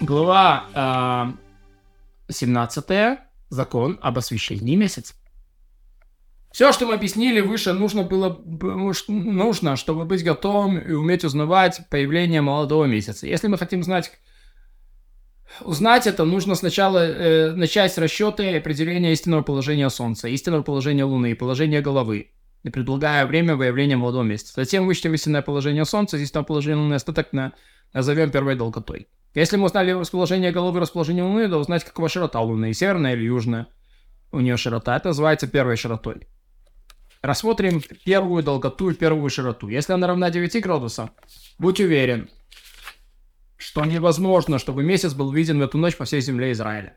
Глава э, 17. Закон об освещении месяца. Все, что мы объяснили выше, нужно было нужно, чтобы быть готовым и уметь узнавать появление молодого месяца. Если мы хотим знать, узнать это, нужно сначала э, начать с расчета и определения истинного положения Солнца, истинного положения Луны и положения головы, и предлагая время выявления молодого месяца. Затем вычтем истинное положение Солнца, истинное положение Луны, остаток на, назовем первой долготой. Если мы узнали расположение головы, расположение Луны, то узнать, какова широта Луны, северная или южная у нее широта. Это называется первой широтой. Рассмотрим первую долготу и первую широту. Если она равна 9 градусам, будь уверен, что невозможно, чтобы месяц был виден в эту ночь по всей земле Израиля.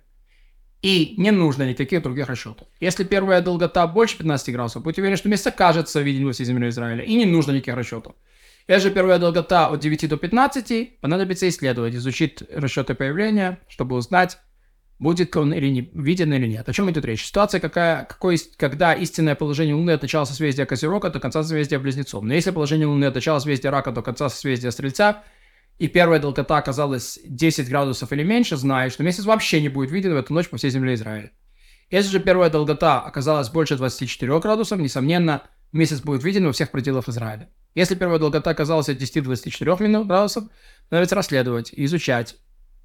И не нужно никаких других расчетов. Если первая долгота больше 15 градусов, будь уверен, что месяц окажется виден во всей земле Израиля. И не нужно никаких расчетов. Если первая долгота от 9 до 15, понадобится исследовать, изучить расчеты появления, чтобы узнать, будет он или не виден или нет. О чем идет речь? Ситуация, какая, какой, когда истинное положение Луны от начала созвездия Козерога до конца созвездия Близнецов. Но если положение Луны от начала созвездия Рака до конца созвездия Стрельца, и первая долгота оказалась 10 градусов или меньше, знай, что месяц вообще не будет виден в эту ночь по всей земле Израиля. Если же первая долгота оказалась больше 24 градусов, несомненно, месяц будет виден во всех пределах Израиля. Если первая долгота оказалась от 10-24 градусов, надо расследовать, изучать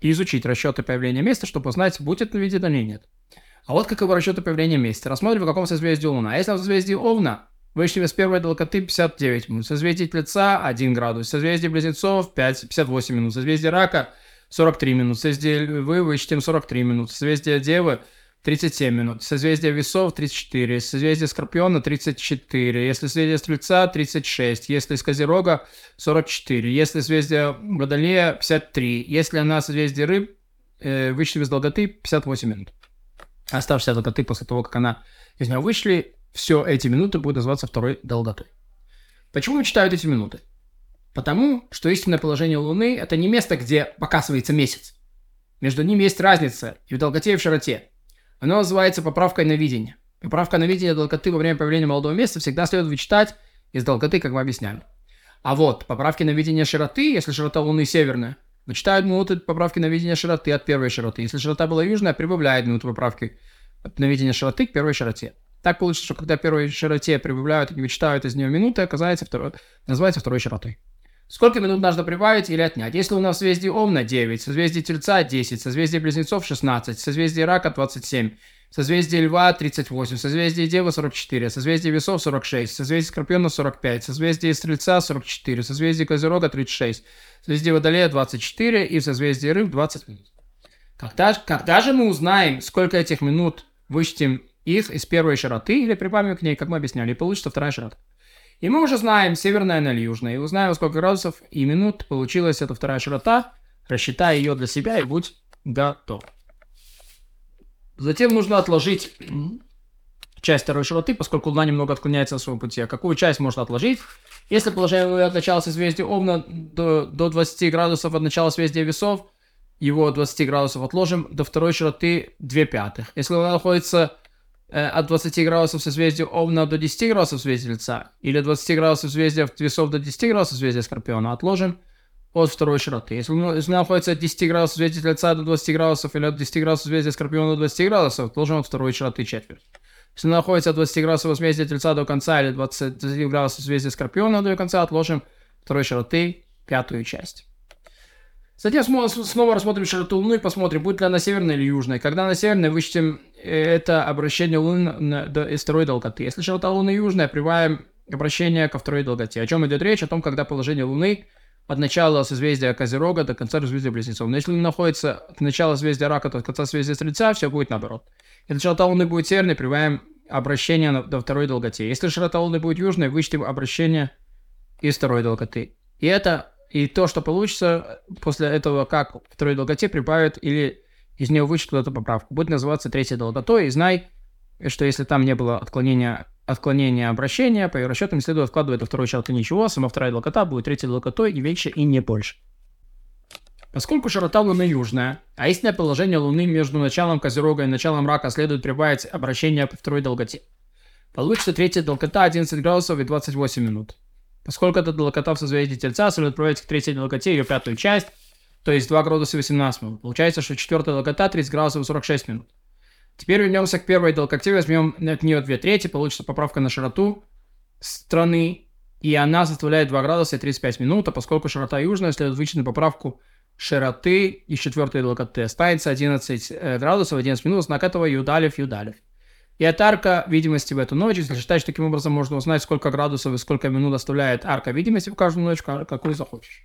и изучить расчеты появления места, чтобы узнать, будет ли виден или нет. А вот каковы расчеты появления места. Рассмотрим, в каком созвездии Луна. Если в созвездии Овна, вычтем из первой долготы 59 минут, созвездие Тельца 1 градус, созвездие Близнецов 5, 58 минут, созвездие Рака 43 минут, созвездие Львы вычтем 43 минут, созвездие Девы 37 минут. Созвездие весов 34. Созвездие Скорпиона 34. Если созвездие Стрельца 36. Если из Козерога 44. Если созвездие Водолея 53. Если она созвездие Рыб, э, вышли из долготы 58 минут. Оставшиеся долготы после того, как она из нее вышли, все эти минуты будут называться второй долготой. Почему читают эти минуты? Потому что истинное положение Луны – это не место, где показывается месяц. Между ними есть разница и в долготе, и в широте. Оно называется поправкой на видение. Поправка на видение долготы во время появления молодого места всегда следует вычитать из долготы, как мы объясняли. А вот поправки на видение широты, если широта Луны северная, вычитают минуты поправки на видение широты от первой широты. Если широта была южная, прибавляют минуты поправки на видение широты к первой широте. Так получится, что когда первой широте прибавляют и вычитают из нее минуты, оказывается второй, называется второй широтой. Сколько минут нужно прибавить или отнять? Если у нас созвездие Овна 9, созвездие Тельца 10, созвездие Близнецов 16, созвездие Рака 27, созвездие Льва 38, созвездие Девы 44, созвездие Весов 46, созвездие Скорпиона 45, созвездие Стрельца 44, созвездие Козерога 36, созвездие Водолея 24 и созвездие Рыб 20 минут. Когда, когда же мы узнаем, сколько этих минут вычтем их из первой широты или прибавим к ней, как мы объясняли, и получится вторая широта? И мы уже знаем северная или южная. И узнаем, сколько градусов и минут получилась эта вторая широта. Рассчитай ее для себя и будь готов. Затем нужно отложить часть второй широты, поскольку Луна немного отклоняется от своего пути. А какую часть можно отложить? Если положение от начала созвездия Овна до, до 20 градусов от начала созвездия Весов, его 20 градусов отложим до второй широты 2 пятых. Если Луна находится от 20 градусов созвездия Овна до 10 градусов созвездия Льца, или от 20 градусов созвездия Весов до 10 градусов созвездия Скорпиона, отложим от второй широты. Если, если находится от 10 градусов созвездия Льца до 20 градусов, или от 10 градусов созвездия Скорпиона до 20 градусов, отложим от второй широты четверть. Если находится от 20 градусов созвездия Тельца до конца, или 20, 20 градусов созвездия Скорпиона до конца, отложим второй широты пятую часть. Затем снова рассмотрим широту Луны и посмотрим, будет ли она северная или южная. Когда она северная, вычтем э, это обращение Луны из второй долготы. Если широта Луны южная, прибавим обращение ко второй долготе. О чем идет речь? О том, когда положение Луны от начала созвездия Козерога до конца созвездия Близнецов. Но если Луна находится от начала созвездия Рака до конца созвездия Стрельца, все будет наоборот. Если широта Луны будет северной, прибавим обращение до второй долготе. Если широта Луны будет южной, вычтем обращение из второй долготы. И это и то, что получится после этого, как второй долготе прибавят или из нее вычтут эту поправку, будет называться третьей долготой. И знай, что если там не было отклонения, отклонения обращения, по ее расчетам следует откладывать до второй широты ничего, сама вторая долгота будет третьей долготой и меньше, и не больше. Поскольку широта Луны южная, а истинное положение Луны между началом Козерога и началом Рака следует прибавить обращение по второй долготе. Получится третья долгота 11 градусов и 28 минут. Поскольку это долгота в созвездии Тельца, следует отправить к третьей долготе ее пятую часть, то есть 2 градуса 18 минут. Получается, что четвертая долгота 30 градусов 46 минут. Теперь вернемся к первой долготе, возьмем от нее 2 трети, получится поправка на широту страны, и она составляет 2 градуса и 35 минут, а поскольку широта южная, следует вычленить поправку широты из четвертой долготы. Останется 11 э, градусов 11 минут, знак этого юдалев, юдалев. И от арка видимости в эту ночь, если считать, что таким образом можно узнать, сколько градусов и сколько минут оставляет арка видимости в каждую ночь, какую захочешь.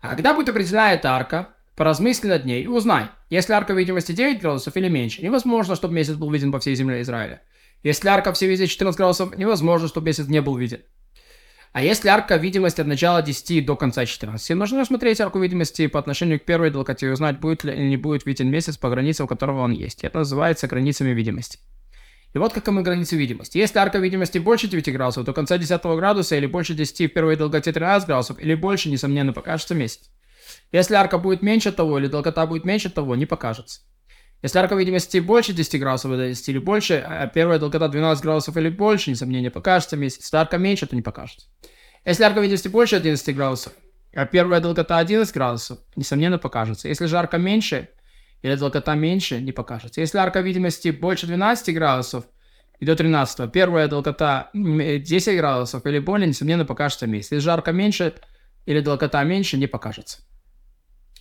А когда будет определена эта арка, поразмысли над ней и узнай, если арка видимости 9 градусов или меньше, невозможно, чтобы месяц был виден по всей земле Израиля. Если арка все везде 14 градусов, невозможно, чтобы месяц не был виден. А если арка видимости от начала 10 до конца 14, нужно рассмотреть арку видимости по отношению к первой долготе и узнать, будет ли или не будет виден месяц по границам, у которого он есть. Это называется границами видимости. И вот каковы границы видимости. Если арка видимости больше 9 градусов, то конца 10 градуса или больше 10 в первой долготе 13 градусов, или больше, несомненно, покажется месяц. Если арка будет меньше того, или долгота будет меньше того, не покажется. Если арка видимости больше 10 градусов или 10 или больше, а первая долгота 12 градусов или больше, несомненно, покажется месяц. Если арка меньше, то не покажется. Если арка видимости больше 11 градусов, а первая долгота 11 градусов, несомненно, покажется. Если же меньше, или долгота меньше, не покажется. Если арка видимости больше 12 градусов и до 13, первая долгота 10 градусов или более, несомненно, покажется месяц. Если же арка меньше или долгота меньше, не покажется.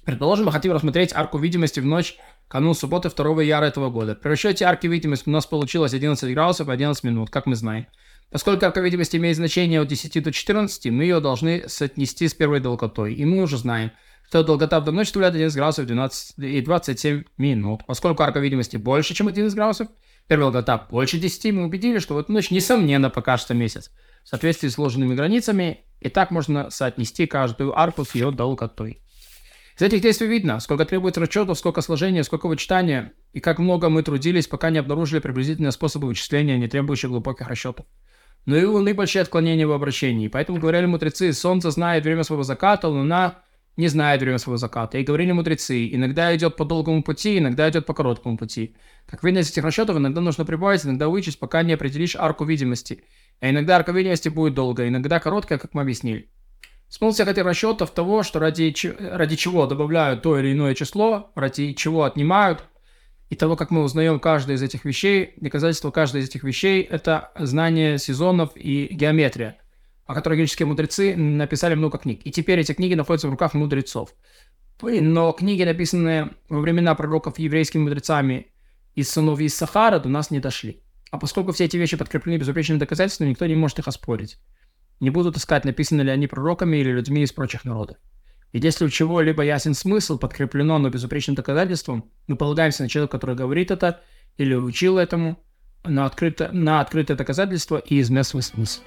Предположим, мы хотим рассмотреть арку видимости в ночь канун субботы 2 яра этого года. При расчете арки видимости у нас получилось 11 градусов и 11 минут, как мы знаем. Поскольку арка видимости имеет значение от 10 до 14, мы ее должны соотнести с первой долготой. И мы уже знаем, что долгота в данной ночь составляет 11 градусов 12 и 27 минут. Поскольку арка видимости больше, чем 11 градусов, первая долгота больше 10, мы убедились, что в эту ночь, несомненно, покажется месяц. В соответствии с сложенными границами, и так можно соотнести каждую арку с ее долготой. Из этих действий видно, сколько требуется расчетов, сколько сложения, сколько вычитания, и как много мы трудились, пока не обнаружили приблизительные способы вычисления, не требующие глубоких расчетов. Но и у Луны большие отклонения в обращении, поэтому говорили мудрецы, Солнце знает время своего заката, Луна не знает время своего заката. И говорили мудрецы, иногда идет по долгому пути, иногда идет по короткому пути. Как видно из этих расчетов, иногда нужно прибавить, иногда вычесть, пока не определишь арку видимости. А иногда арка видимости будет долгая, иногда короткая, как мы объяснили. Смысл всех этих расчетов того, что ради, ради чего добавляют то или иное число, ради чего отнимают, и того, как мы узнаем каждое из этих вещей, доказательство каждой из этих вещей – это знание сезонов и геометрия – о которой греческие мудрецы написали много книг. И теперь эти книги находятся в руках мудрецов. Но книги, написанные во времена пророков еврейскими мудрецами из сынов из Сахара, до нас не дошли. А поскольку все эти вещи подкреплены безупречными доказательствами, никто не может их оспорить. Не будут искать, написаны ли они пророками или людьми из прочих народов. И если у чего-либо ясен смысл, подкреплено, но безупречным доказательством, мы полагаемся на человека, который говорит это или учил этому, на открытое, на открытое доказательство и изместный смысл.